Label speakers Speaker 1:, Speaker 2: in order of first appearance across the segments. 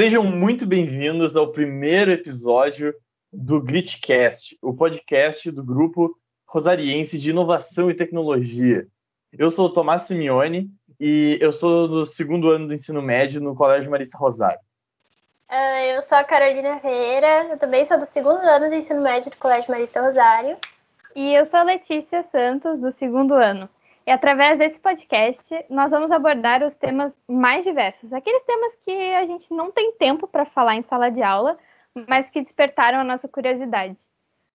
Speaker 1: Sejam muito bem-vindos ao primeiro episódio do Gritcast, o podcast do grupo rosariense de inovação e tecnologia. Eu sou o Tomás Simeone e eu sou do segundo ano do ensino médio no Colégio Marista Rosário.
Speaker 2: Uh, eu sou a Carolina Ferreira, eu também sou do segundo ano do ensino médio do Colégio Marista Rosário.
Speaker 3: E eu sou a Letícia Santos, do segundo ano. E através desse podcast, nós vamos abordar os temas mais diversos, aqueles temas que a gente não tem tempo para falar em sala de aula, mas que despertaram a nossa curiosidade.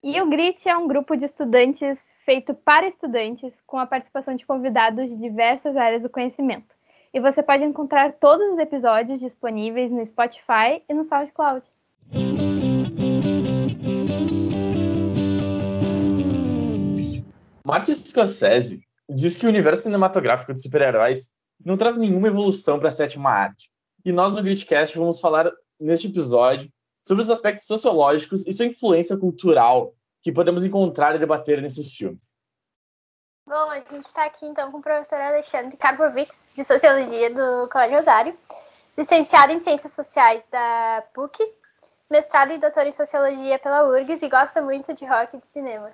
Speaker 3: E o GRIT é um grupo de estudantes feito para estudantes, com a participação de convidados de diversas áreas do conhecimento. E você pode encontrar todos os episódios disponíveis no Spotify e no SoundCloud.
Speaker 1: Martin Scorsese diz que o universo cinematográfico de super-heróis não traz nenhuma evolução para a sétima arte. E nós no Gritcast vamos falar neste episódio sobre os aspectos sociológicos e sua influência cultural que podemos encontrar e debater nesses filmes.
Speaker 2: Bom, a gente está aqui então com o professor Alexandre Karbovics, de Sociologia do Colégio Rosário, licenciado em Ciências Sociais da PUC, mestrado e doutor em Sociologia pela URGS e gosta muito de rock e de cinema.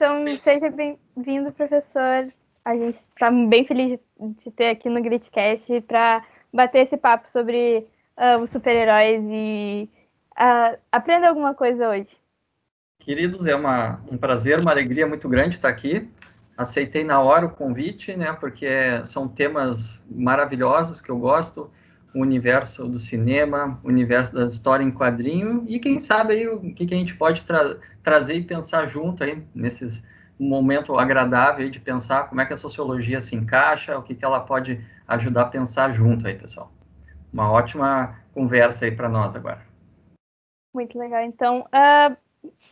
Speaker 3: Então, seja bem-vindo, professor. A gente está bem feliz de, ter aqui no Gritcast para bater esse papo sobre uh, os super-heróis e uh, aprender alguma coisa hoje.
Speaker 4: Queridos, é uma, um prazer, uma alegria muito grande estar aqui. Aceitei na hora o convite, né, porque são temas maravilhosos que eu gosto o universo do cinema, o universo da história em quadrinho e quem sabe aí o que, que a gente pode tra trazer e pensar junto aí nesses momento agradável de pensar como é que a sociologia se encaixa, o que, que ela pode ajudar a pensar junto aí, pessoal. Uma ótima conversa aí para nós agora.
Speaker 3: Muito legal. Então, uh,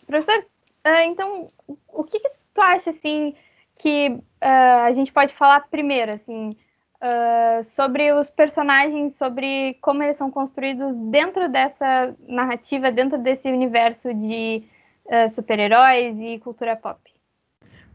Speaker 3: professor, uh, então, o que, que, tu acha, assim, que uh, a gente pode falar primeiro, assim, uh, sobre os personagens, sobre como eles são construídos dentro dessa narrativa, dentro desse universo de uh, super-heróis e cultura pop.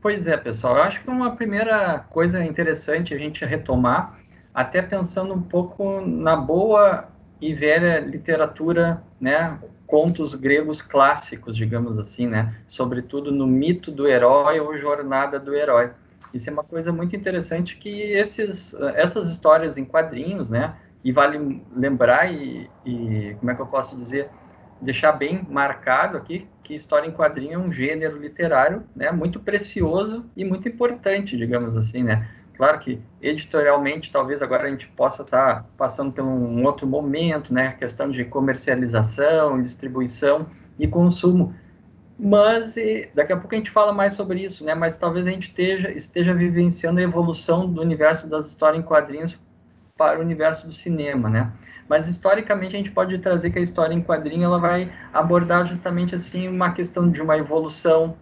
Speaker 4: Pois é, pessoal. Eu acho que uma primeira coisa interessante a gente retomar, até pensando um pouco na boa e velha literatura, né, contos gregos clássicos, digamos assim, né, sobretudo no mito do herói ou jornada do herói. Isso é uma coisa muito interessante que esses, essas histórias em quadrinhos, né? E vale lembrar e, e como é que eu posso dizer, deixar bem marcado aqui que história em quadrinho é um gênero literário, né? Muito precioso e muito importante, digamos assim, né? Claro que editorialmente, talvez agora a gente possa estar tá passando por um outro momento, né? A questão de comercialização, distribuição e consumo mas daqui a pouco a gente fala mais sobre isso, né? Mas talvez a gente esteja, esteja vivenciando a evolução do universo das histórias em quadrinhos para o universo do cinema, né? Mas historicamente a gente pode trazer que a história em quadrinho ela vai abordar justamente assim uma questão de uma evolução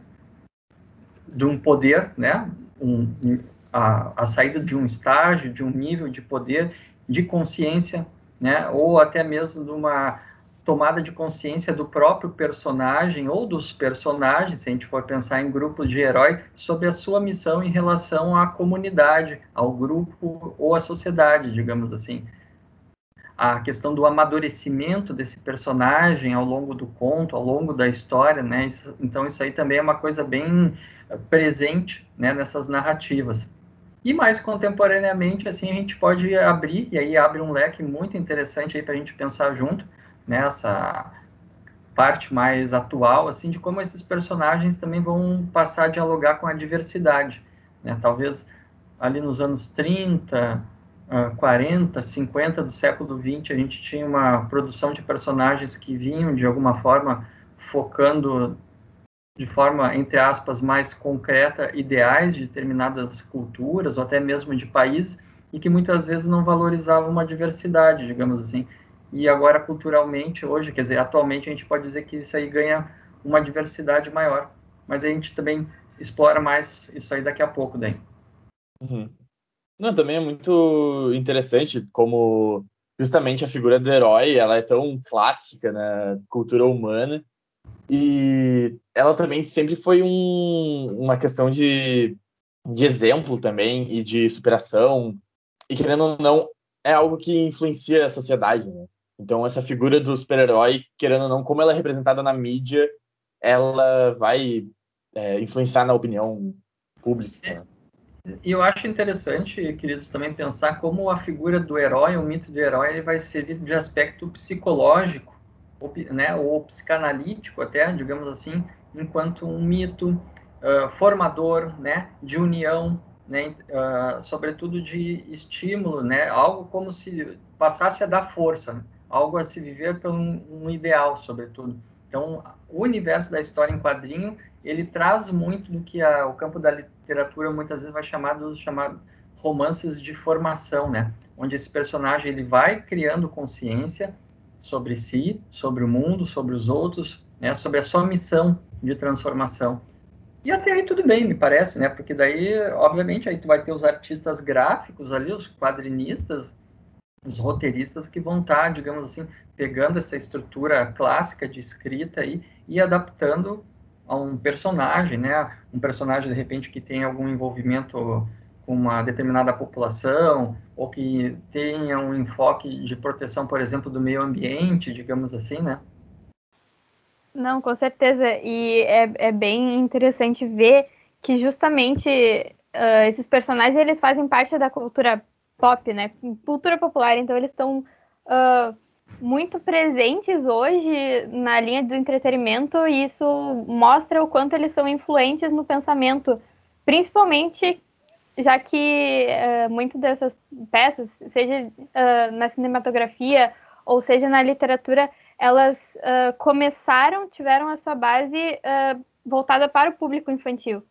Speaker 4: de um poder, né? Um, a, a saída de um estágio, de um nível de poder, de consciência, né? Ou até mesmo de uma tomada de consciência do próprio personagem ou dos personagens, se a gente for pensar em grupo de herói, sobre a sua missão em relação à comunidade, ao grupo ou à sociedade, digamos assim. A questão do amadurecimento desse personagem ao longo do conto, ao longo da história, né? Isso, então isso aí também é uma coisa bem eh, presente, né, nessas narrativas. E mais contemporaneamente, assim, a gente pode abrir, e aí abre um leque muito interessante aí para a gente pensar junto, nessa parte mais atual, assim, de como esses personagens também vão passar a dialogar com a diversidade, né? Talvez ali nos anos 30, 40, 50 do século 20, a gente tinha uma produção de personagens que vinham, de alguma forma, focando de forma, entre aspas, mais concreta, ideais de determinadas culturas, ou até mesmo de países, e que muitas vezes não valorizavam uma diversidade, digamos assim e agora culturalmente hoje, quer dizer, atualmente a gente pode dizer que isso aí ganha uma diversidade maior, mas a gente também explora mais isso aí daqui a pouco daí.
Speaker 1: Uhum. Não, também é muito interessante como justamente a figura do herói, ela é tão clássica na cultura humana e ela também sempre foi um, uma questão de, de exemplo também e de superação e querendo ou não é algo que influencia a sociedade, né? Então, essa figura do super-herói, querendo ou não, como ela é representada na mídia, ela vai é, influenciar na opinião pública.
Speaker 4: E eu acho interessante, queridos, também pensar como a figura do herói, o mito do herói, ele vai servir de aspecto psicológico, ou, né, ou psicanalítico até, digamos assim, enquanto um mito uh, formador, né, de união, né, uh, sobretudo de estímulo, né, algo como se passasse a dar força, né, algo a se viver por um, um ideal, sobretudo. Então, o universo da história em quadrinho, ele traz muito do que a, o campo da literatura muitas vezes vai chamar dos chamados romances de formação, né? Onde esse personagem ele vai criando consciência sobre si, sobre o mundo, sobre os outros, né? Sobre a sua missão de transformação. E até aí tudo bem, me parece, né? Porque daí, obviamente, aí tu vai ter os artistas gráficos ali, os quadrinistas, os roteiristas que vão estar, tá, digamos assim, pegando essa estrutura clássica de escrita aí e adaptando a um personagem, né? Um personagem de repente que tem algum envolvimento com uma determinada população ou que tenha um enfoque de proteção, por exemplo, do meio ambiente, digamos assim, né?
Speaker 3: Não, com certeza. E é, é bem interessante ver que justamente uh, esses personagens eles fazem parte da cultura pop, né? Cultura popular, então eles estão uh, muito presentes hoje na linha do entretenimento e isso mostra o quanto eles são influentes no pensamento, principalmente já que uh, muitas dessas peças, seja uh, na cinematografia ou seja na literatura, elas uh, começaram, tiveram a sua base voltada para o público infantil.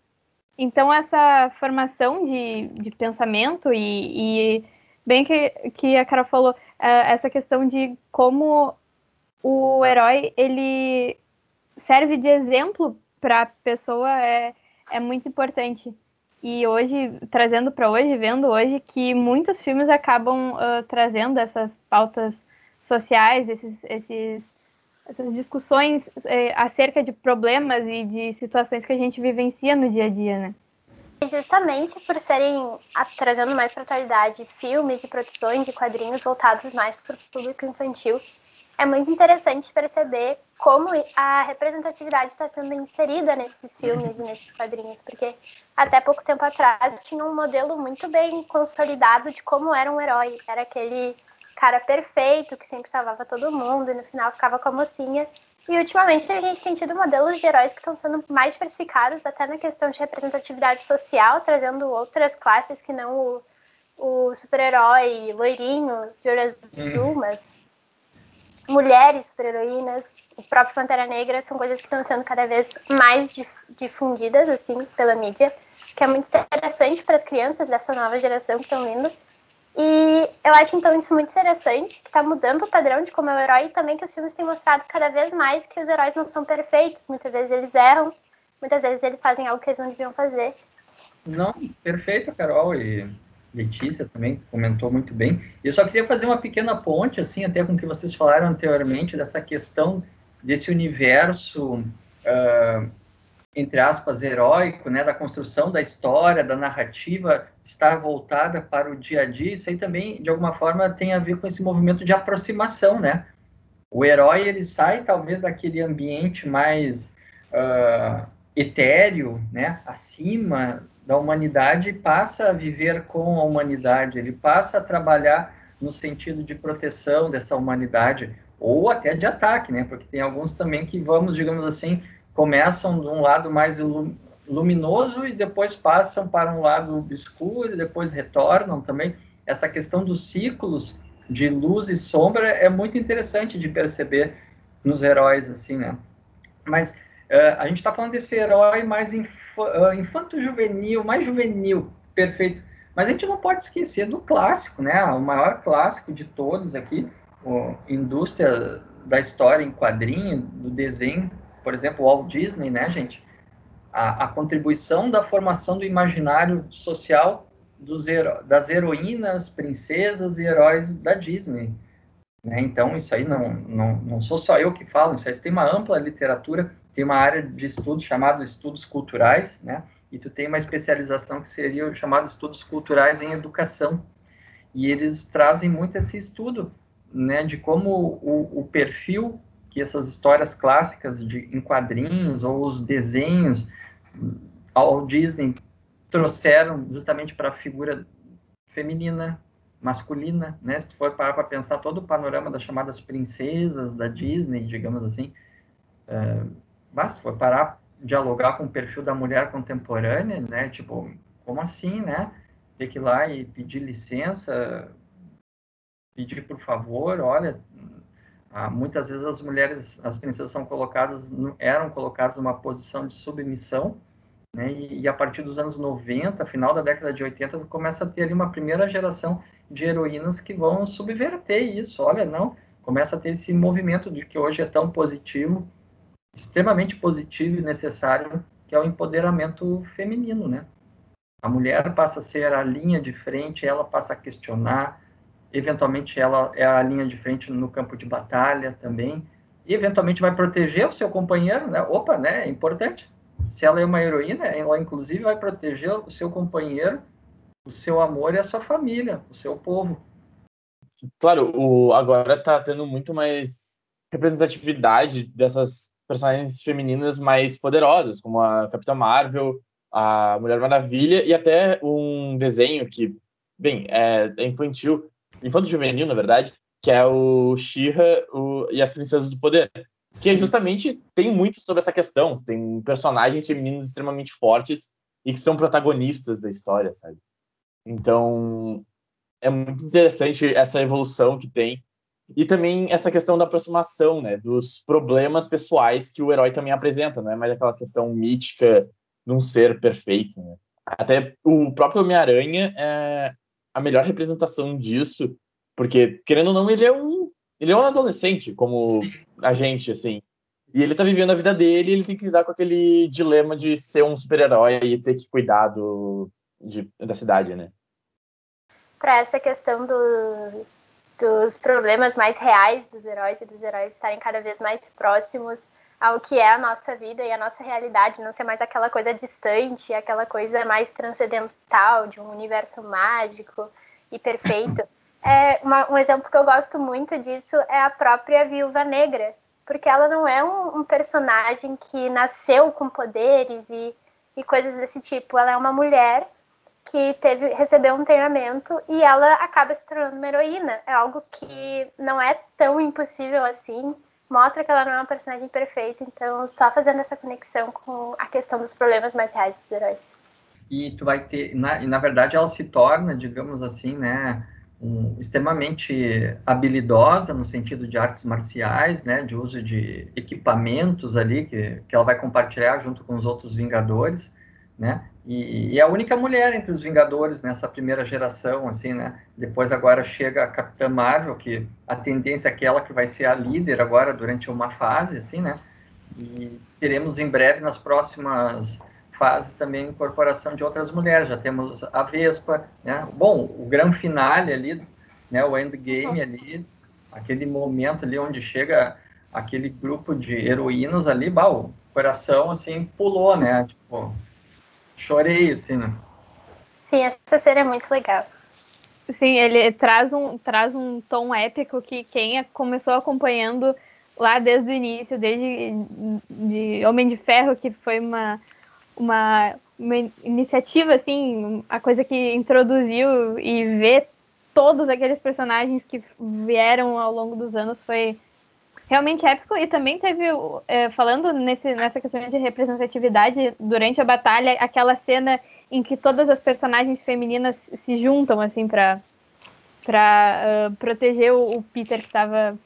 Speaker 3: Então, essa formação de, de pensamento e, e bem que, que a Carol falou, é, essa questão de como o herói ele serve de exemplo para a pessoa é, é muito importante. E hoje, trazendo para hoje, vendo hoje que muitos filmes acabam uh, trazendo essas pautas sociais, esses, esses, essas discussões uh, acerca de problemas e de situações que a gente vivencia no dia a dia, né?
Speaker 2: Justamente por serem trazendo mais para a atualidade filmes e produções e quadrinhos voltados mais para o público infantil, é muito interessante perceber como a representatividade está sendo inserida nesses filmes e nesses quadrinhos, porque até pouco tempo atrás tinha um modelo muito bem consolidado de como era um herói. Era aquele cara perfeito que sempre salvava todo mundo e no final ficava com a mocinha. E ultimamente a gente tem tido modelos de heróis que estão sendo mais diversificados, até na questão de representatividade social, trazendo outras classes que não o, o super-herói loirinho, de olho azul, uhum. mas mulheres super-heroínas, o próprio Pantera Negra, são coisas que estão sendo cada vez mais difundidas, assim, pela mídia, que é muito interessante para as crianças dessa nova geração que estão vindo. E eu acho então isso muito interessante, que está mudando o padrão de como é o herói e também que os filmes têm mostrado cada vez mais que os heróis não são perfeitos. Muitas vezes eles erram, muitas vezes eles fazem algo que eles não deviam fazer.
Speaker 4: Não, perfeito, Carol. E Letícia também comentou muito bem. Eu só queria fazer uma pequena ponte, assim, até com o que vocês falaram anteriormente, dessa questão desse universo, uh, entre aspas, heróico, né, da construção da história, da narrativa estar voltada para o dia a dia, isso aí também, de alguma forma, tem a ver com esse movimento de aproximação, né? O herói, ele sai, talvez, daquele ambiente mais uh, etéreo, né? Acima da humanidade e passa a viver com a humanidade, ele passa a trabalhar no sentido de proteção dessa humanidade, ou até de ataque, né? Porque tem alguns também que, vamos, digamos assim, começam de um lado mais luminoso e depois passam para um lado obscuro e depois retornam também. Essa questão dos ciclos de luz e sombra é muito interessante de perceber nos heróis, assim, né? Mas uh, a gente está falando desse herói mais inf uh, infanto-juvenil, mais juvenil, perfeito. Mas a gente não pode esquecer do clássico, né? O maior clássico de todos aqui, a indústria da história em quadrinho, do desenho, por exemplo, Walt Disney, né, gente? a, a contribuição da formação do imaginário social dos das heroínas, princesas e heróis da Disney. Né? Então, isso aí não, não, não sou só eu que falo, isso aí tem uma ampla literatura, tem uma área de estudo chamada estudos culturais, né? e tu tem uma especialização que seria o chamado estudos culturais em educação. E eles trazem muito esse estudo né, de como o, o perfil que essas histórias clássicas de, em quadrinhos ou os desenhos ao Disney trouxeram justamente para a figura feminina, masculina, né? Se tu for parar para pensar todo o panorama das chamadas princesas da Disney, digamos assim, é, basta for parar dialogar com o perfil da mulher contemporânea, né? Tipo, como assim, né? Ter que ir lá e pedir licença, pedir por favor, olha, ah, muitas vezes as mulheres, as princesas são colocadas, eram colocadas numa posição de submissão, né? E, e, a partir dos anos 90, final da década de 80, começa a ter ali uma primeira geração de heroínas que vão subverter isso. Olha, não, começa a ter esse movimento de que hoje é tão positivo, extremamente positivo e necessário, que é o empoderamento feminino, né? A mulher passa a ser a linha de frente, ela passa a questionar, eventualmente ela é a linha de frente no campo de batalha também, e eventualmente vai proteger o seu companheiro, né? Opa, né? É importante. Se ela é uma heroína, ela inclusive vai proteger o seu companheiro, o seu amor e a sua família, o seu povo.
Speaker 1: Claro, o agora está tendo muito mais representatividade dessas personagens femininas mais poderosas, como a Capitã Marvel, a Mulher Maravilha e até um desenho que, bem, é, é infantil, infanto-juvenil, na verdade, que é o She-Ra e as Princesas do Poder, que é justamente tem muito sobre essa questão, tem personagens femininos extremamente fortes e que são protagonistas da história, sabe? Então, é muito interessante essa evolução que tem e também essa questão da aproximação, né, dos problemas pessoais que o herói também apresenta, não é mais aquela questão mítica de um ser perfeito, né? Até o próprio Homem-Aranha é, a melhor representação disso, porque, querendo ou não, ele é um, ele é um adolescente, como a gente, assim. E ele tá vivendo a vida dele e ele tem que lidar com aquele dilema de ser um super-herói e ter que cuidar do, de, da cidade, né?
Speaker 2: Para essa questão do, dos problemas mais reais dos heróis e dos heróis estarem cada vez mais próximos ao que é a nossa vida e a nossa realidade, não ser mais aquela coisa distante, aquela coisa mais transcendental de um universo mágico e perfeito. É, uma, um exemplo que eu gosto muito disso é a própria Viúva Negra, porque ela não é um, um personagem que nasceu com poderes e, e coisas desse tipo. Ela é uma mulher que teve recebeu um treinamento e ela acaba se tornando uma heroína. É algo que não é tão impossível assim. Mostra que ela não é uma personagem perfeita, então só fazendo essa conexão com a questão dos problemas mais reais dos heróis.
Speaker 4: E tu vai ter, na, e na verdade ela se torna, digamos assim, né, um, extremamente habilidosa no sentido de artes marciais, né, de uso de equipamentos ali que, que ela vai compartilhar junto com os outros Vingadores, né, e, e é a única mulher entre os Vingadores nessa primeira geração, assim, né, depois agora chega a Capitã Marvel, que a tendência é aquela que vai ser a líder agora durante uma fase, assim, né, e teremos em breve nas próximas fase também incorporação de outras mulheres. Já temos a Vespa, né? Bom, o grande finale ali, né? O endgame ali, aquele momento ali onde chega aquele grupo de heroínas ali, bah, o coração assim pulou, né? Tipo, chorei assim, né?
Speaker 2: Sim, essa cena é muito legal.
Speaker 3: Sim, ele traz um, traz um tom épico que quem começou acompanhando lá desde o início, desde de Homem de Ferro, que foi uma uma, uma iniciativa, assim, a coisa que introduziu e ver todos aqueles personagens que vieram ao longo dos anos foi realmente épico. E também teve, é, falando nesse, nessa questão de representatividade, durante a batalha, aquela cena em que todas as personagens femininas se juntam, assim, para para uh, proteger o, o, Peter que estava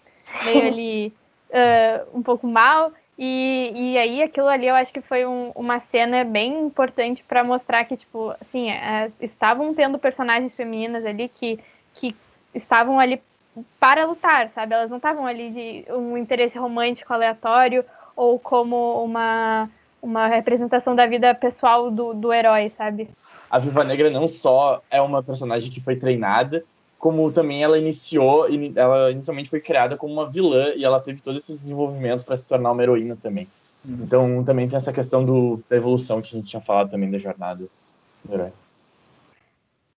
Speaker 3: meio ali uh, um pouco mal. E, e aí aquilo ali eu acho que foi um, uma cena bem importante para mostrar que, tipo, assim, é, estavam tendo personagens femininas ali que, que estavam ali para lutar, sabe? Elas não estavam ali de um interesse romântico aleatório ou como uma, uma representação da vida pessoal do, do herói, sabe?
Speaker 1: A Viva Negra não só é uma personagem que foi treinada, como também ela iniciou, ela inicialmente foi criada como uma vilã e ela teve todo esse desenvolvimento para se tornar uma heroína também. Uhum. Então também tem essa questão do, da evolução que a gente tinha falado também da jornada do herói.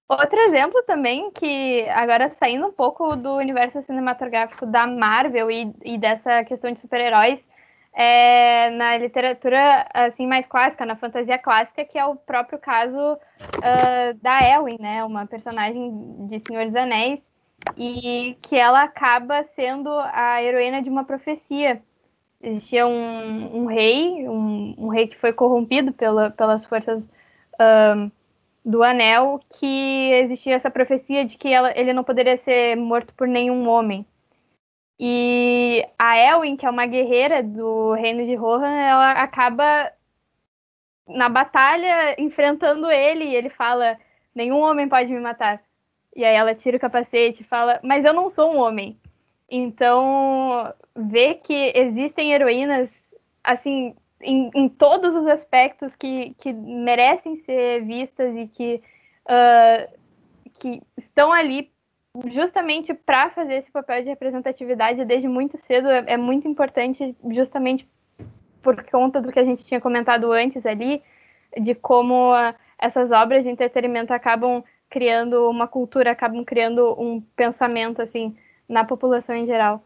Speaker 3: Outro exemplo também, que agora saindo um pouco do universo cinematográfico da Marvel e, e dessa questão de super-heróis, é na literatura assim mais clássica, na fantasia clássica, que é o próprio caso uh, da Elwin, né, uma personagem de Senhor dos Anéis, e que ela acaba sendo a heroína de uma profecia. Existia um, um rei, um, um, rei que foi corrompido pela, pelas forças uh, do Anel que existia essa profecia de que ela, ele não poderia ser morto por nenhum homem. E a Elwin, que é uma guerreira do reino de Rohan, ela acaba na batalha enfrentando ele e ele fala: Nenhum homem pode me matar. E aí ela tira o capacete e fala: Mas eu não sou um homem. Então, ver que existem heroínas, assim, em, em todos os aspectos que, que merecem ser vistas e que, uh, que estão ali justamente para fazer esse papel de representatividade desde muito cedo é, é, muito importante justamente por conta do que a gente tinha comentado antes ali de como uh, essas obras de entretenimento acabam criando uma cultura acabam criando um pensamento assim na população em geral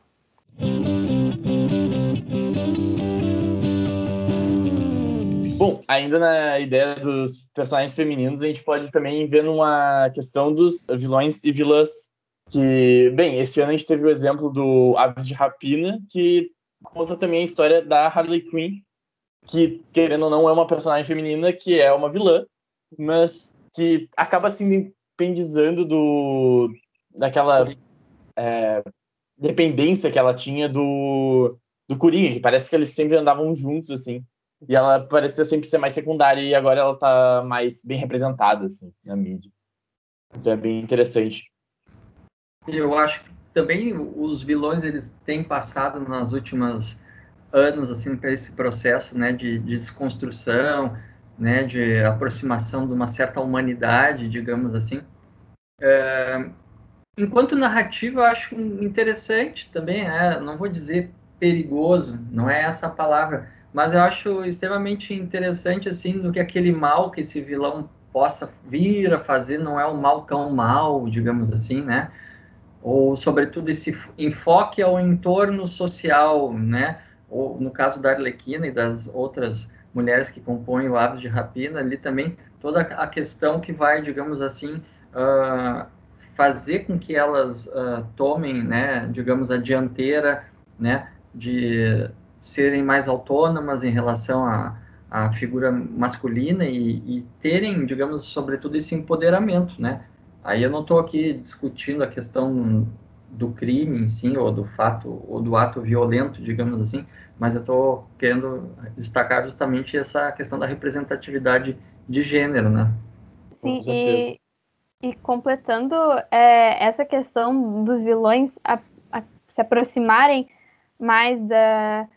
Speaker 1: Bom, ainda na ideia dos personagens femininos, a gente pode também ver numa questão dos vilões e vilãs. Que, bem, esse ano a gente teve o exemplo do Aves de Rapina, que conta também a história da Harley Quinn, que, querendo ou não, é uma personagem feminina que é uma vilã, mas que acaba se independizando do, daquela é, dependência que ela tinha do, do Coringa, que parece que eles sempre andavam juntos, assim. E ela parecia sempre ser mais secundária e agora ela tá mais bem representada, assim, na mídia. Então é bem interessante.
Speaker 4: Eu acho que também os vilões, eles têm passado nas últimas anos, assim, por esse processo, né, de, de desconstrução, né, de aproximação de uma certa humanidade, digamos assim. É, enquanto narrativa, eu acho interessante também, né, não vou dizer perigoso, não é essa a palavra, mas eu acho extremamente interessante assim do que aquele mal que esse vilão possa vir a fazer não é um mal tão mal, digamos assim, né? Ou sobretudo esse enfoque ao entorno social, né? Ou no caso da Arlequina e das outras mulheres que compõem o Aves de Rapina, ali também toda a questão que vai, digamos assim, uh, fazer com que elas uh, tomem, né, digamos, a dianteira, né, de serem mais autônomas em relação à, à figura masculina e, e, terem, digamos, sobretudo esse empoderamento, né? Aí eu não estou aqui discutindo a questão do crime em si, ou do fato, ou do ato violento, digamos assim, mas eu estou querendo destacar justamente essa questão da representatividade de gênero, né?
Speaker 3: Sim, e, e, completando é, essa questão dos vilões a, a, se aproximarem mais da,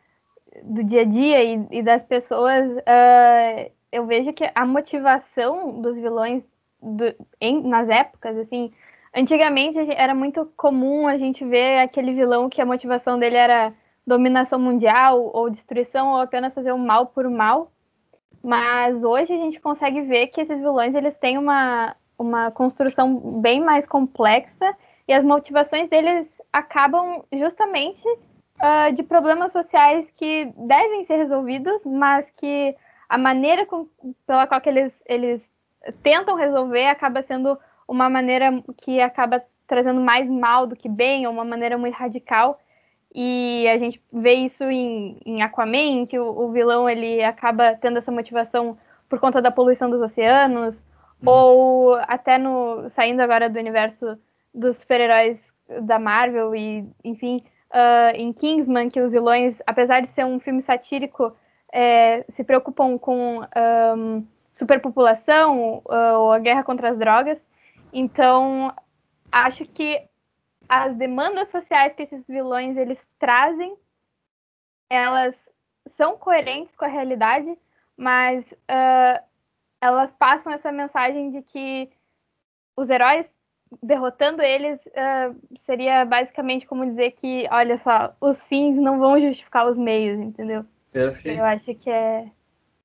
Speaker 3: do dia a dia e, e das pessoas, uh, eu vejo que a motivação dos vilões do, em, nas épocas, assim, antigamente era muito comum a gente ver aquele vilão que a motivação dele era dominação mundial ou destruição ou apenas fazer o mal por mal. Mas hoje a gente consegue ver que esses vilões eles têm uma, uma construção bem mais complexa e as motivações deles acabam justamente uh, de problemas sociais que devem ser resolvidos, mas que a maneira com, pela qual eles, eles tentam resolver acaba sendo uma maneira que acaba trazendo mais mal do que bem, ou uma maneira muito radical. E a gente vê isso em, em Aquaman, que o, o, vilão ele acaba tendo essa motivação por conta da poluição dos oceanos, uhum. ou até no saindo agora do universo dos super-heróis da Marvel e, enfim, uh, em Kingsman, que os vilões, apesar de ser um filme satírico, é, se preocupam com um, superpopulação uh, ou a guerra contra as drogas. Então, acho que as demandas sociais que esses vilões eles trazem, elas são coerentes com a realidade, mas uh, elas passam essa mensagem de que os heróis derrotando eles uh, seria basicamente como dizer que, olha só, os fins não vão justificar os meios, entendeu?
Speaker 4: Perfeito.
Speaker 3: Eu acho que é.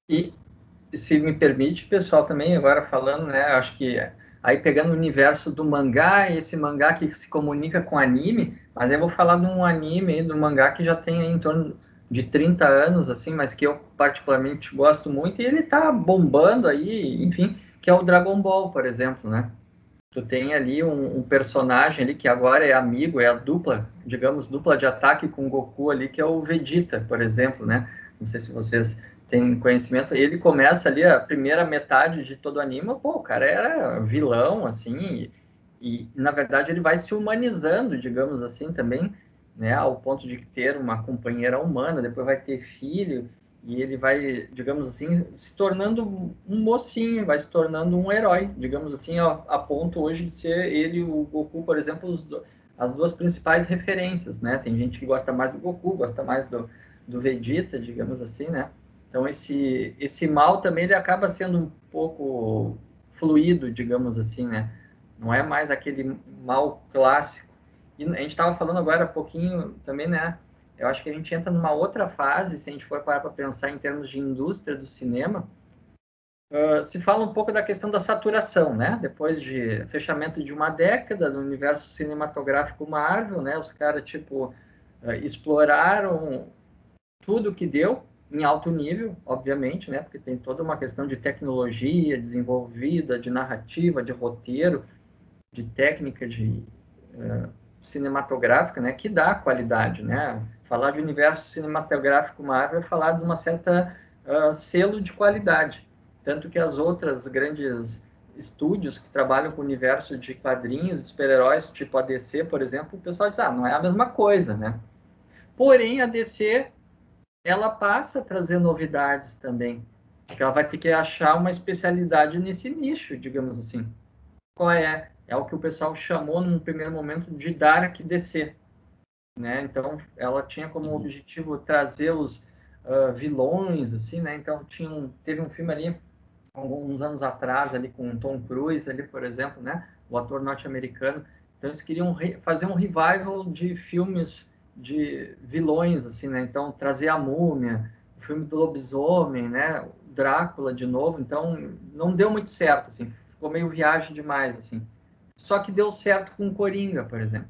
Speaker 4: E se me permite, pessoal, também agora falando, né? Acho que aí pegando o universo do mangá, esse mangá que se comunica com anime, mas eu vou falar de um anime, do mangá que já tem em torno de 30 anos, assim, mas que eu particularmente gosto muito, e ele tá bombando aí, enfim, que é o Dragon Ball, por exemplo, né? Tu tem ali um, um, personagem ali que agora é amigo, é a dupla, digamos, dupla de ataque com o Goku ali, que é o Vegeta, por exemplo, né? Não sei se vocês têm conhecimento. Ele começa ali a primeira metade de todo o anime, pô, o cara era vilão, assim, e, e na verdade ele vai se humanizando, digamos assim, também, né? Ao ponto de ter uma companheira humana, depois vai ter filho, e ele vai, digamos assim, se tornando um mocinho, vai se tornando um herói, digamos assim, a, ponto hoje de ser ele o Goku, por exemplo, os, as duas principais referências, né? Tem gente que gosta mais do Goku, gosta mais do, do Vegeta, digamos assim, né? Então esse esse mal também ele acaba sendo um pouco fluido, digamos assim, né? Não é mais aquele mal clássico. E a gente estava falando agora há pouquinho também, né? Eu acho que a gente entra numa outra fase, se a gente for parar para pensar em termos de indústria do cinema, uh, se fala um pouco da questão da saturação, né? Depois de fechamento de uma década do universo cinematográfico Marvel, né? Os caras, tipo, uh, exploraram tudo que deu, em alto nível, obviamente, né? Porque tem toda uma questão de tecnologia desenvolvida, de narrativa, de roteiro, de técnica de uh, cinematográfica, né? Que dá qualidade, né? Falar de universo cinematográfico Marvel é falar de uma certa uh, selo de qualidade. Tanto que as outras grandes estúdios que trabalham com o universo de quadrinhos, super-heróis, tipo a DC, por exemplo, o pessoal diz, ah, não é a mesma coisa, né? Porém, a DC, ela passa a trazer novidades também. Porque ela vai ter que achar uma especialidade nesse nicho, digamos assim. Qual é? É o que o pessoal chamou, num primeiro momento, de Dark DC né? Então, ela tinha como uhum. objetivo trazer os uh, vilões, assim, né? Então, tinha um, teve um filme ali, alguns anos atrás, ali com Tom Cruise, ali, por exemplo, né? O ator norte-americano. Então, eles queriam fazer um revival de filmes de vilões, assim, né? Então, trazer a Múmia, o filme do Lobisomem, né? Drácula de novo. Então, não deu muito certo, assim. Ficou meio viagem demais, assim. Só que deu certo com Coringa, por exemplo.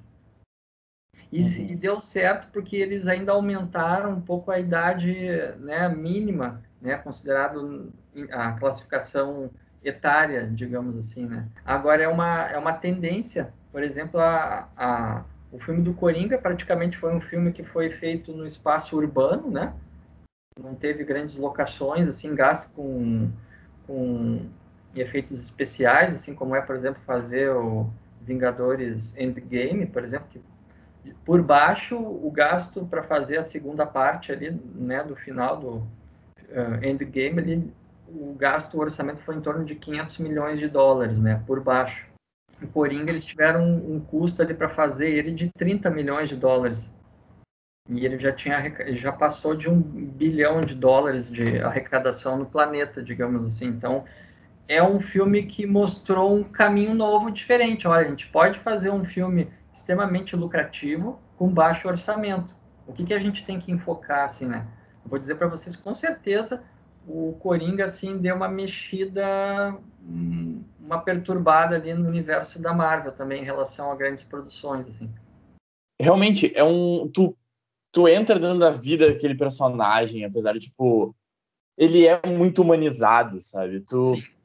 Speaker 4: E, uhum. e, deu certo porque eles ainda aumentaram um pouco a idade né, mínima, né, considerado a classificação etária, digamos assim. Né? Agora é uma, é uma tendência, por exemplo, a, a, o filme do Coringa praticamente foi um filme que foi feito no espaço urbano, né? não teve grandes locações, assim, gasto com, com efeitos especiais, assim como é, por exemplo, fazer o Vingadores Endgame, por exemplo, que por baixo, o gasto para fazer a segunda parte ali, né, do final do uh, endgame, ali, o gasto, o orçamento foi em torno de 500 milhões de dólares, né, por baixo. Em Coringa, eles tiveram um, um custo ali para fazer ele de 30 milhões de dólares. E ele já tinha já passou de um bilhão de dólares de arrecadação no planeta, digamos assim. Então, é um filme que mostrou um caminho novo, diferente. Olha, a gente pode fazer um filme extremamente lucrativo com baixo orçamento. O que, que a gente tem que enfocar, assim, né? Eu vou dizer para vocês, com certeza, o Coringa, assim, deu uma mexida, hum, uma perturbada ali no universo da Marvel também, em relação a grandes produções, assim.
Speaker 1: Realmente, é um... Tu, tu entra dentro da vida daquele personagem, apesar de, tipo... Ele é muito humanizado, sabe? Tu... Sim.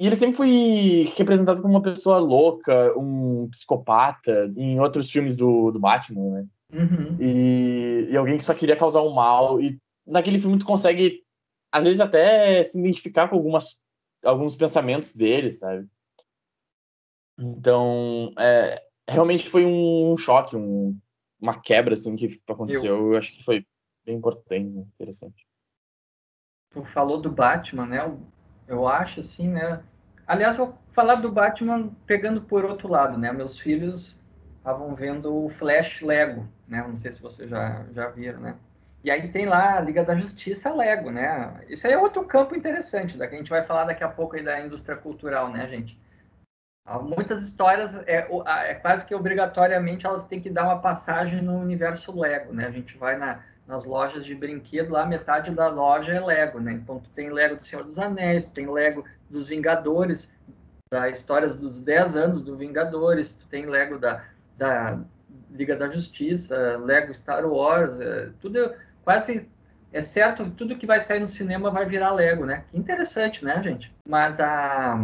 Speaker 1: E ele sempre foi representado como uma pessoa louca, um psicopata, em outros filmes do, do Batman, né? Uhum. E, e, alguém que só queria causar um mal. E naquele filme tu consegue, às vezes, até se identificar com algumas, alguns pensamentos dele, sabe? Então, é, realmente foi um, um choque, um, uma quebra, assim, que aconteceu. Eu, Eu acho que foi bem importante, né? interessante.
Speaker 4: Tu falou do Batman, né? Eu acho, assim, né? Aliás, vou falar do Batman pegando por outro lado, né? Meus filhos estavam vendo o Flash Lego, né? Não sei se vocês já, já viram, né? E aí tem lá a Liga da Justiça Lego, né? Isso aí é outro campo interessante, da que a gente vai falar daqui a pouco aí da indústria cultural, né, gente? Muitas histórias, é, é quase que obrigatoriamente elas têm que dar uma passagem no universo Lego, né? A gente vai na, nas lojas de brinquedo, lá metade da loja é Lego, né? Então tu tem Lego do Senhor dos Anéis, tu tem Lego dos Vingadores, da história dos 10 anos do Vingadores, tu tem Lego da, da Liga da Justiça, Lego Star Wars, é, tudo quase é certo, tudo que vai sair no cinema vai virar Lego, né? Interessante, né, gente? Mas a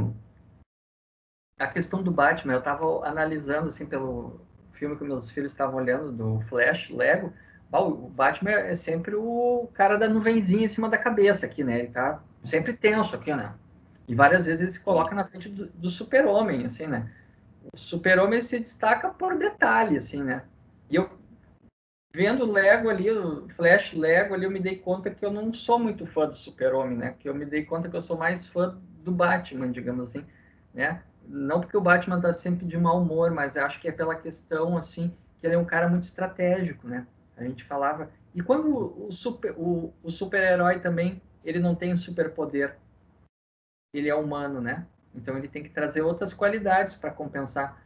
Speaker 4: a questão do Batman, eu estava analisando assim pelo filme que meus filhos estavam olhando do Flash, Lego, o Batman é sempre o cara da nuvenzinha em cima da cabeça aqui, né? Ele tá sempre tenso aqui, né? E várias vezes ele se coloca na frente do, do super-homem, assim, né? O super-homem se destaca por detalhe, assim, né? E eu, vendo o Lego ali, o Flash Lego ali, eu me dei conta que eu não sou muito fã do super-homem, né? Que eu me dei conta que eu sou mais fã do Batman, digamos assim, né? Não porque o Batman tá sempre de mau humor, mas acho que é pela questão, assim, que ele é um cara muito estratégico, né? A gente falava... E quando o super o, o super-herói também, ele não tem superpoder, ele é humano, né? Então ele tem que trazer outras qualidades para compensar.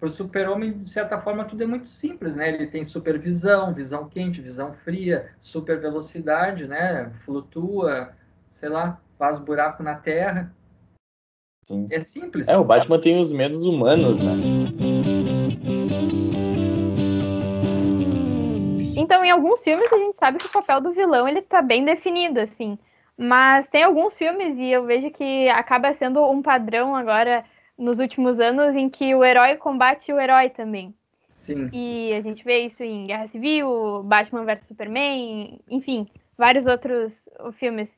Speaker 4: Para o super-homem, de certa forma, tudo é muito simples, né? Ele tem supervisão, visão quente, visão fria, super velocidade, né? Flutua, sei lá, faz buraco na terra.
Speaker 1: Sim.
Speaker 4: É simples.
Speaker 1: É, o Batman tem os medos humanos, né?
Speaker 3: Então, em alguns filmes, a gente sabe que o papel do vilão ele tá bem definido, assim. Mas tem alguns filmes, e eu vejo que acaba sendo um padrão agora nos últimos anos, em que o herói combate o herói também.
Speaker 4: Sim.
Speaker 3: E a gente vê isso em Guerra Civil, Batman vs Superman, enfim, vários outros filmes.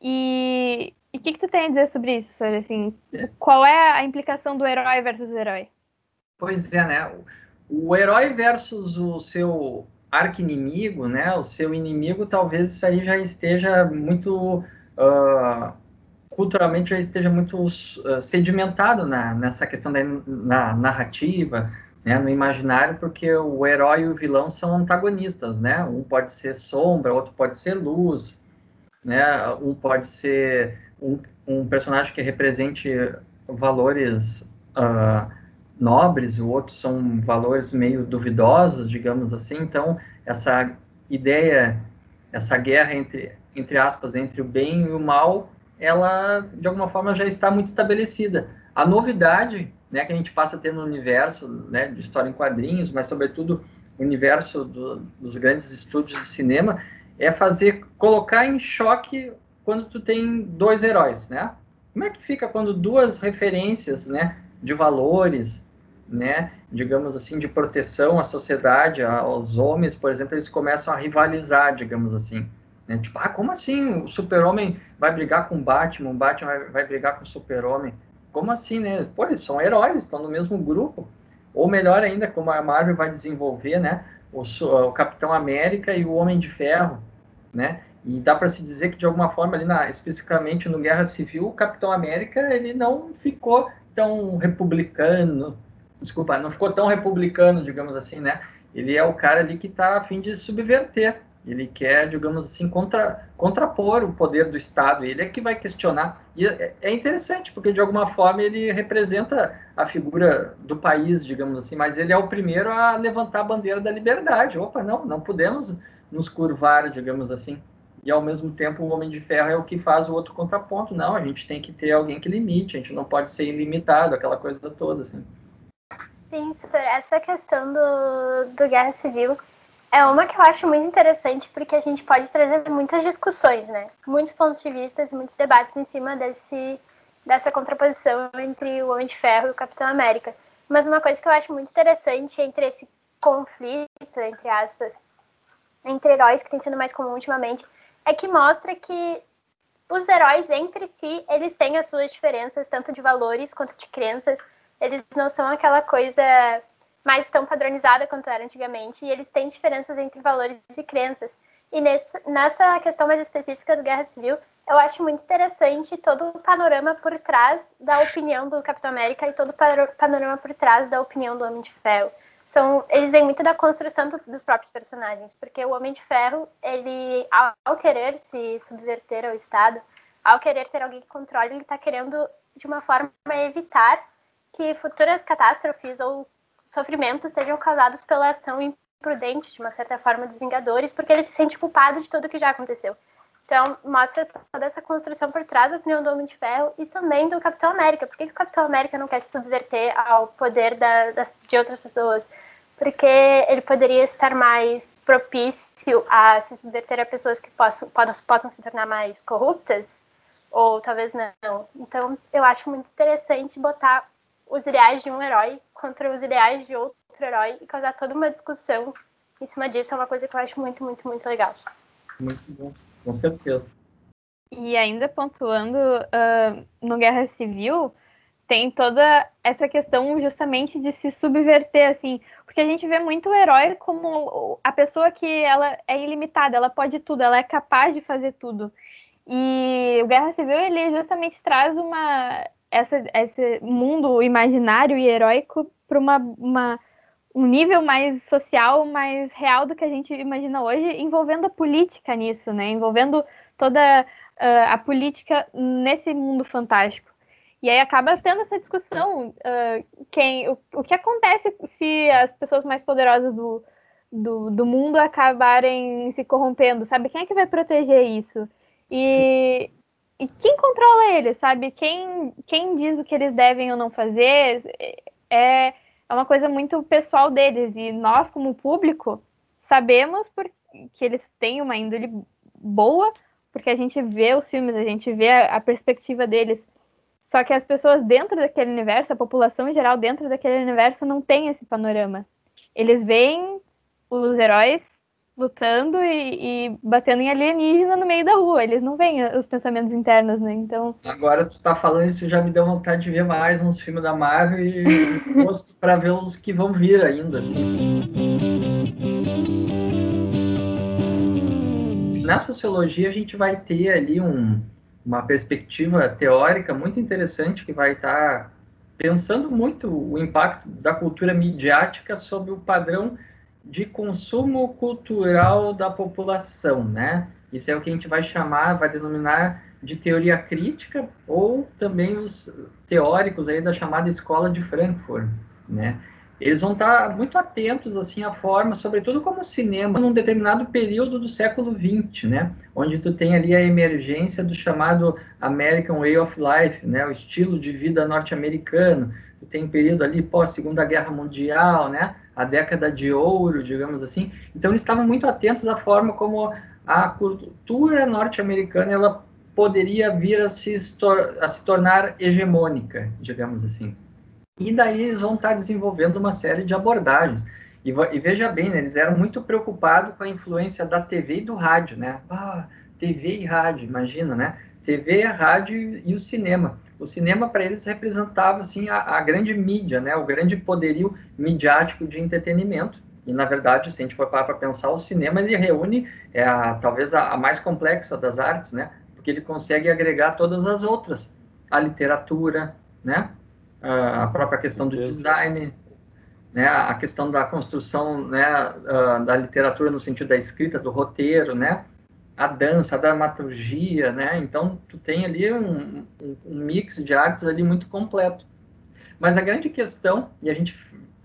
Speaker 3: E o que, que tu tem a dizer sobre isso, Sônia? Assim, qual é a implicação do herói versus herói?
Speaker 4: Pois é, né? O herói versus o seu arqui-inimigo, né? O seu inimigo, talvez isso aí já esteja muito uh, culturalmente já esteja muito uh, sedimentado na, nessa questão da na narrativa, né? No imaginário, porque o herói e o vilão são antagonistas, né? Um pode ser sombra, outro pode ser luz, né? Um pode ser um, um personagem que represente valores uh, nobres, o outro são valores meio duvidosos, digamos assim. Então, essa ideia, essa guerra entre, entre aspas, entre o bem e o mal, ela, de alguma forma, já está muito estabelecida. A novidade né, que a gente passa a ter no universo né, de história em quadrinhos, mas, sobretudo, o universo do, dos grandes estúdios de cinema, é fazer, colocar em choque quando tu tem dois heróis, né? Como é que fica quando duas referências, né, de valores, né, digamos assim, de proteção à sociedade, aos homens, por exemplo, eles começam a rivalizar, digamos assim. Né? Tipo, ah, como assim o super-homem vai brigar com o Batman, o Batman vai, vai brigar com o super-homem? Como assim, né? Pô, eles são heróis, estão no mesmo grupo. Ou melhor ainda, como a Marvel vai desenvolver, né? O, o Capitão América e o Homem de Ferro, né? E dá para se dizer que, de alguma forma, ali na, especificamente no Guerra Civil, o Capitão América ele não ficou tão republicano, desculpa, não ficou tão republicano, digamos assim, né? Ele é o cara ali que está a fim de subverter. Ele quer, digamos assim, contra, contrapor o poder do Estado. Ele é que vai questionar. E é, é interessante, porque de alguma forma ele representa a figura do país, digamos assim, mas ele é o primeiro a levantar a bandeira da liberdade. Opa, não, não podemos nos curvar, digamos assim. E ao mesmo tempo o Homem de Ferro é o que faz o outro contraponto. Não, a gente tem que ter alguém que limite, a gente não pode ser ilimitado, aquela coisa toda, assim.
Speaker 2: Sim, essa questão do, do Guerra Civil é uma que eu acho muito interessante porque a gente pode trazer muitas discussões, né? Muitos pontos de vista, muitos debates em cima desse, dessa contraposição entre o Homem de Ferro e o Capitão América. Mas uma coisa que eu acho muito interessante entre esse conflito, entre aspas, entre heróis que tem sido mais comum ultimamente, é que mostra que os heróis entre si, eles têm as suas diferenças, tanto de valores quanto de crenças, eles não são aquela coisa mais tão padronizada quanto era antigamente, e eles têm diferenças entre valores e crenças. E nesse, nessa questão mais específica do Guerra Civil, eu acho muito interessante todo o panorama por trás da opinião do Capitão América e todo o panorama por trás da opinião do Homem de Ferro. São, eles vêm muito da construção do, dos próprios personagens, porque o Homem de Ferro, ele, ao, ao querer se subverter ao Estado, ao querer ter alguém que controle, ele está querendo, de uma forma, evitar que futuras catástrofes ou sofrimentos sejam causados pela ação imprudente, de uma certa forma, dos Vingadores, porque ele se sente culpado de tudo que já aconteceu. Então, mostra toda essa construção por trás da opinião do Homem de Ferro e também do Capitão América. Por que, que o Capitão América não quer se subverter ao poder da, das, de outras pessoas? Porque ele poderia estar mais propício a se subverter a pessoas que possam, possam, possam se tornar mais corruptas? Ou talvez não. Então, eu acho muito interessante botar os ideais de um herói contra os ideais de outro herói e causar toda uma discussão em cima disso. É uma coisa que eu acho muito, muito, muito legal.
Speaker 4: Muito bom com certeza.
Speaker 3: E ainda pontuando uh, no Guerra Civil, tem toda essa questão justamente de se subverter, assim, porque a gente vê muito o herói como a pessoa que ela é ilimitada, ela pode tudo, ela é capaz de fazer tudo. E o Guerra Civil, ele justamente traz uma essa, esse mundo imaginário e heróico para uma, uma um nível mais social, mais real do que a gente imagina hoje, envolvendo a política nisso, né? Envolvendo toda uh, a política nesse mundo fantástico. E aí acaba tendo essa discussão, uh, quem, o, o que acontece se as pessoas mais poderosas do, do, do mundo acabarem se corrompendo, sabe? Quem é que vai proteger isso? E, e quem controla eles, sabe? Quem, quem diz o que eles devem ou não fazer é é uma coisa muito pessoal deles. E nós, como público, sabemos que eles têm uma índole boa, porque a gente vê os filmes, a gente vê a, a perspectiva deles. Só que as pessoas dentro daquele universo, a população em geral dentro daquele universo, não tem esse panorama. Eles veem os heróis lutando e, e, batendo em alienígena no meio da rua. Eles não veem os pensamentos internos, né? Então.
Speaker 4: Agora tu tá falando isso, já me deu vontade de ver mais uns filmes da Marvel e gosto para ver os que vão vir ainda. Assim. Na sociologia a gente vai ter ali um, uma perspectiva teórica muito interessante que vai estar tá pensando muito o impacto da cultura midiática sobre o padrão de consumo cultural da população, né? Isso é o que a gente vai chamar, vai denominar de teoria crítica ou também os teóricos aí da chamada escola de Frankfurt, né? Eles vão estar muito atentos assim à forma, sobretudo como o cinema, num determinado período do século XX, né? Onde tu tem ali a emergência do chamado American Way of Life, né? O estilo de vida norte-americano. Tu tem um período ali pós Segunda Guerra Mundial, né? A década de ouro, digamos assim. Então eles estavam muito atentos à forma como a cultura norte-americana ela poderia vir a se, a se tornar hegemônica, digamos assim. E daí eles vão estar desenvolvendo uma série de abordagens. E, e veja bem, né, eles eram muito preocupados com a influência da TV e do rádio, né? Ah, TV e rádio, imagina, né? TV, rádio e o cinema o cinema para eles representava assim a, a, grande mídia, né, o grande poderio midiático de entretenimento. E na verdade, se a gente for parar para pensar, o cinema ele reúne é a, talvez a, a, mais complexa das artes, né, porque ele consegue agregar todas as outras, a literatura, né, a própria questão do design, né, a questão da construção, né, da literatura no sentido da escrita, do roteiro, né, a dança, a dramaturgia, né? Então, tu tem ali um, um, mix de artes ali muito completo. Mas a grande questão, e a gente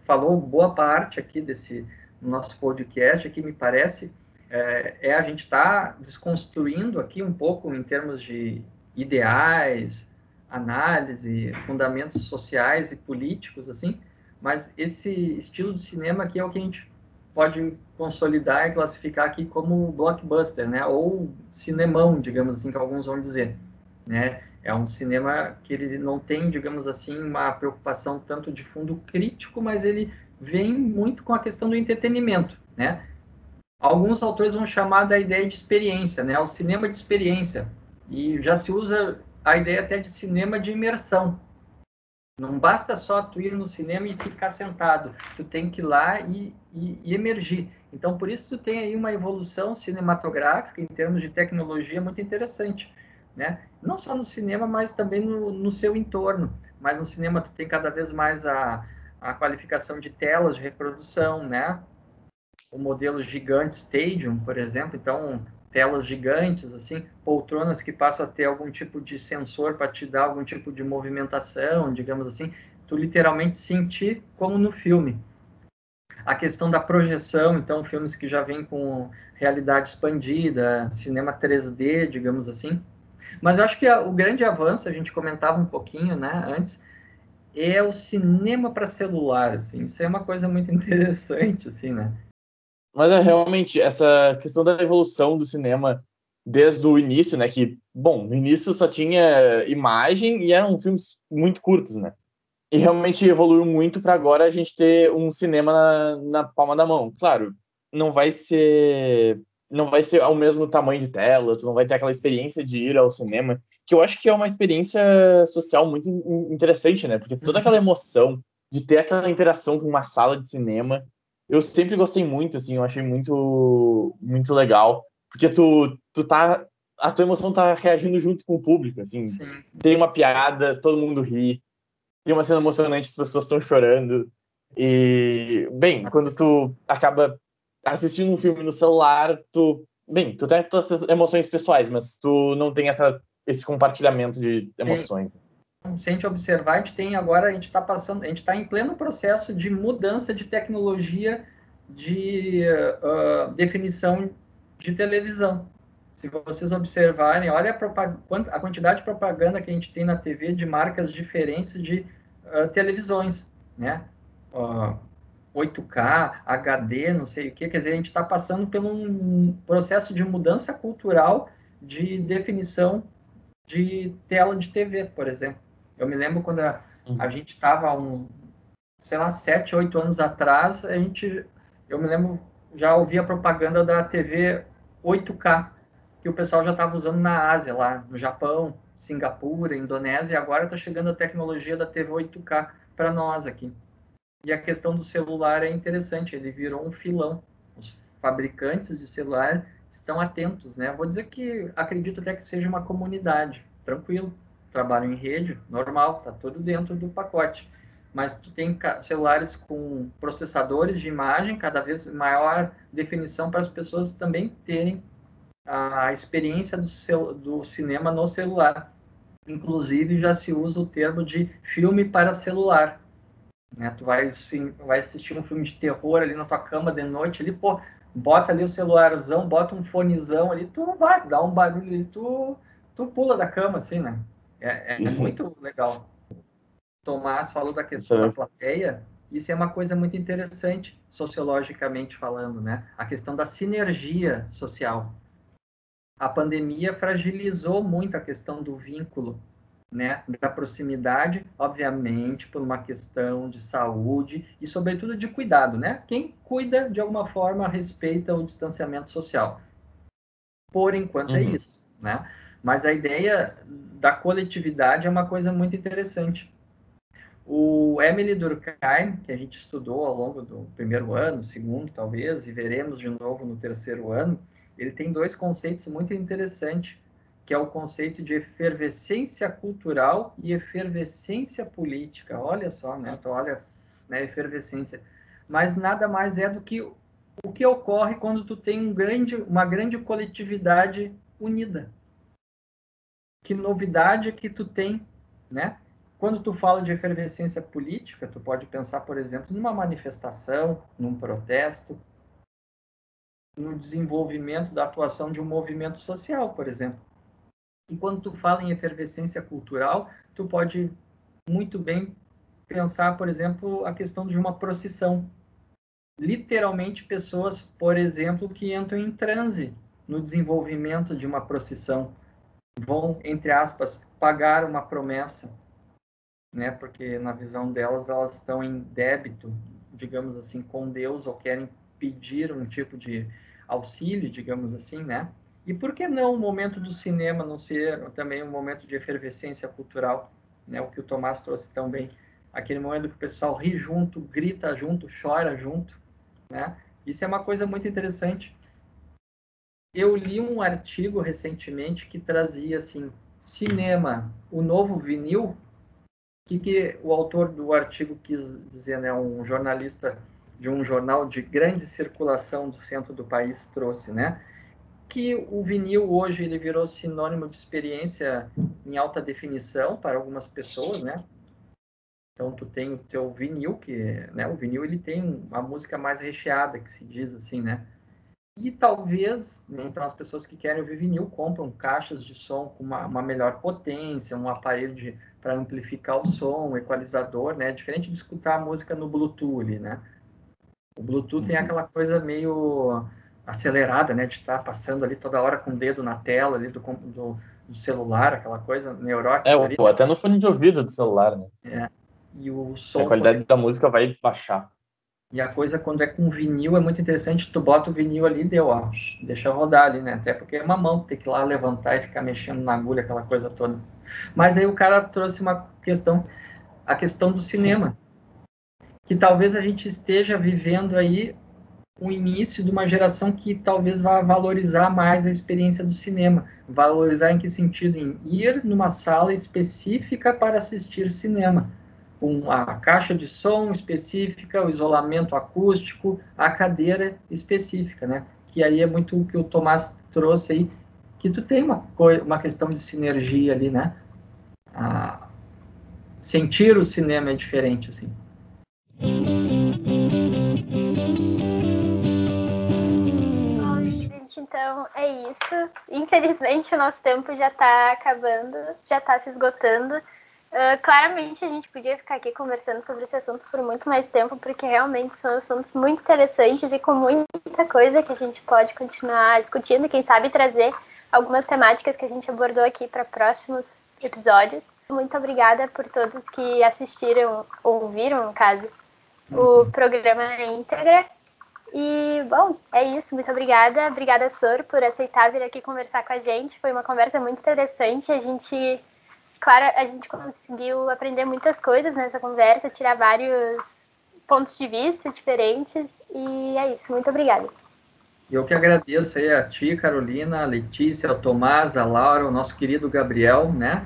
Speaker 4: falou boa parte aqui desse nosso podcast, aqui me parece, é, é a gente estar tá desconstruindo aqui um pouco em termos de ideais, análise, fundamentos sociais e políticos, assim, mas esse estilo de cinema aqui é o que a gente pode consolidar e classificar aqui como blockbuster, né? Ou cinemão, digamos assim, que alguns vão dizer, né? É um cinema que ele não tem, digamos assim, uma preocupação tanto de fundo crítico, mas ele vem muito com a questão do entretenimento, né? Alguns autores vão chamar da ideia de experiência, né? O cinema de experiência. E já se usa a ideia até de cinema de imersão, não basta só tu ir no cinema e ficar sentado, tu tem que ir lá e, e, e, emergir. Então, por isso tu tem aí uma evolução cinematográfica em termos de tecnologia muito interessante, né? Não só no cinema, mas também no, no seu entorno. Mas no cinema tu tem cada vez mais a, a qualificação de telas de reprodução, né? O modelo gigante Stadium, por exemplo, então telas gigantes, assim, poltronas que passam a ter algum tipo de sensor para te dar algum tipo de movimentação, digamos assim, tu literalmente sentir como no filme. A questão da projeção, então, filmes que já vêm com realidade expandida, cinema 3D, digamos assim. Mas eu acho que a, o grande avanço, a gente comentava um pouquinho, né, antes, é o cinema para celular, assim. Isso é uma coisa muito interessante, assim, né?
Speaker 1: Mas é realmente essa questão da evolução do cinema desde o início, né? Que, bom, no início só tinha imagem e eram filmes muito curtos, né? E realmente evoluiu muito para agora a gente ter um cinema na, na palma da mão. Claro, não vai ser não vai ser ao mesmo tamanho de tela, tu não vai ter aquela experiência de ir ao cinema, que eu acho que é uma experiência social muito interessante, né? Porque toda aquela emoção de ter aquela interação com uma sala de cinema, eu sempre gostei muito, assim, eu achei muito muito legal, porque tu tu tá a tua emoção tá reagindo junto com o público, assim. Sim. Tem uma piada, todo mundo ri. Tem uma cena emocionante, as pessoas estão chorando. E, bem, quando tu acaba assistindo um filme no celular, tu. Bem, tu tem todas essas emoções pessoais, mas tu não tem essa, esse compartilhamento de emoções.
Speaker 4: Sim. Se a gente observar, a gente tem agora, a gente está passando, a gente está em pleno processo de mudança de tecnologia de uh, definição de televisão. Se vocês observarem, olha a, a, quantidade de propaganda que a gente tem na TV de marcas diferentes de uh, televisões, né? Uh, 8K, HD, não sei o que, quer dizer, a gente está passando por um processo de mudança cultural de definição de tela de TV, por exemplo. Eu me lembro quando a, uhum. a gente estava, um, sei lá, sete, oito anos atrás, a gente, eu me lembro, já ouvia propaganda da TV 8K, que o pessoal já estava usando na Ásia, lá no Japão, Singapura, Indonésia, e agora está chegando a tecnologia da TV 8K para nós aqui. E a questão do celular é interessante, ele virou um filão. Os fabricantes de celular estão atentos, né? Vou dizer que acredito até que seja uma comunidade, tranquilo. Trabalho em rede, normal, tá tudo dentro do pacote. Mas tu tem celulares com processadores de imagem, cada vez maior definição para as pessoas também terem a experiência do, do cinema no celular. Inclusive já se usa o termo de filme para celular né? Tu vai, sim, vai assistir um filme de terror ali na tua cama de noite, ali, pô, bota ali o celularzão, bota um fonezão ali, tu vai, dá um barulho ali, tu, tu pula da cama, assim, né? É, é, é muito legal. Tomás falou da questão da plateia, isso é uma coisa muito interessante, sociologicamente falando, né? A questão da sinergia social. A pandemia fragilizou muito a questão do vínculo né, da proximidade, obviamente, por uma questão de saúde e, sobretudo, de cuidado, né? Quem cuida, de alguma forma, respeita o distanciamento social. Por enquanto é uhum. é isso, né? Mas a ideia da coletividade é uma coisa muito interessante. O Emily Durkheim, que a gente estudou ao longo do primeiro ano, segundo talvez, e veremos de novo no terceiro ano, ele tem dois conceitos muito interessantes que é o conceito de efervescência cultural e efervescência política. Olha só, né? Então, olha, né, efervescência. Mas nada mais é do que o que ocorre quando tu tem um grande, uma grande coletividade unida. Que novidade que tu tem, né? Quando tu fala de efervescência política, tu pode pensar, por exemplo, numa manifestação, num protesto, no desenvolvimento da atuação de um movimento social, por exemplo. E quando tu fala em efervescência cultural, tu pode muito bem pensar, por exemplo, a questão de uma procissão. Literalmente, pessoas, por exemplo, que entram em transe no desenvolvimento de uma procissão vão, entre aspas, pagar uma promessa, né? Porque na visão delas, elas estão em débito, digamos assim, com Deus ou querem pedir um tipo de auxílio, digamos assim, né? E por que não o momento do cinema não ser também um momento de efervescência cultural, né? O que o Tomás trouxe tão bem, aquele momento que o pessoal ri junto, grita junto, chora junto, né? Isso é uma coisa muito interessante. Eu li um artigo recentemente que trazia assim, cinema, o novo vinil. O que, que o autor do artigo quis dizer, né? Um jornalista de um jornal de grande circulação do centro do país trouxe, né? que o vinil hoje ele virou sinônimo de experiência em alta definição para algumas pessoas, né? Então tu tem o teu vinil, que né, o vinil ele tem uma música mais recheada, que se diz assim, né? E talvez, então as pessoas que querem ouvir vinil compram caixas de som com uma, uma melhor potência, um aparelho para amplificar o som, um equalizador, né? Diferente de escutar a música no Bluetooth, né? O Bluetooth uhum. tem aquela coisa meio acelerada, né? De estar tá passando ali toda hora com o dedo na tela ali do, do, do celular, aquela coisa neurótica.
Speaker 1: É, ali. até no fone de ouvido do celular, né?
Speaker 4: É. E o som.
Speaker 1: A qualidade da música vai baixar.
Speaker 4: E a coisa, quando é com vinil, é muito interessante. Tu bota o vinil ali e deu, ó. Deixa rodar ali, né? Até porque é uma mão, tem que ir lá levantar e ficar mexendo na agulha, aquela coisa toda. Mas aí o cara trouxe uma questão, a questão do cinema. Que talvez a gente esteja vivendo aí o início de uma geração que talvez vá valorizar mais a experiência do cinema. Valorizar em que sentido? Em ir numa sala específica para assistir cinema com a caixa de som específica, o isolamento acústico, a cadeira específica, né? Que aí é muito o que o Tomás trouxe aí, que tu tem uma, uma questão de sinergia ali, né? A sentir o cinema é diferente, assim.
Speaker 2: Bom, gente, então é isso. Infelizmente o nosso tempo já está acabando, já está se esgotando. Uh, claramente a gente podia ficar aqui conversando sobre esse assunto por muito mais tempo, porque realmente são assuntos muito interessantes e com muita coisa que a gente pode continuar discutindo, quem sabe trazer algumas temáticas que a gente abordou aqui para próximos episódios. Muito obrigada por todos que assistiram, ouviram, no caso, o programa íntegra. E, bom, é isso. Muito obrigada. Obrigada, Sor, por aceitar vir aqui conversar com a gente. Foi uma conversa muito interessante. A gente claro, a gente conseguiu aprender muitas coisas nessa conversa, tirar vários pontos de vista diferentes. E é isso. Muito obrigada.
Speaker 4: Eu que agradeço aí a ti, Carolina, a Letícia, o Tomás, a Laura, o nosso querido Gabriel, né?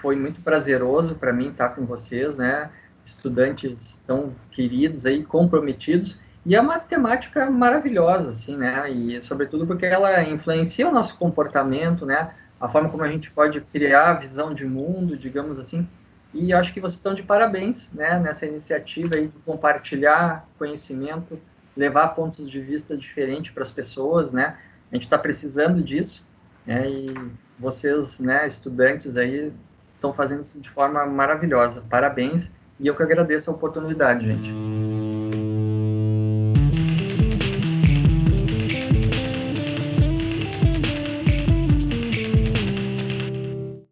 Speaker 4: Foi muito prazeroso para mim estar com vocês, né? Estudantes tão queridos aí, comprometidos. E é uma temática maravilhosa, assim, né? E sobretudo porque ela influencia o nosso comportamento, né? A forma como a gente pode criar a visão de mundo, digamos assim. E acho que vocês estão de parabéns né, nessa iniciativa aí de compartilhar conhecimento, levar pontos de vista diferentes para as pessoas, né? A gente está precisando disso, né? E vocês, né, estudantes aí, estão fazendo isso de forma maravilhosa. Parabéns. E eu que agradeço a oportunidade, gente.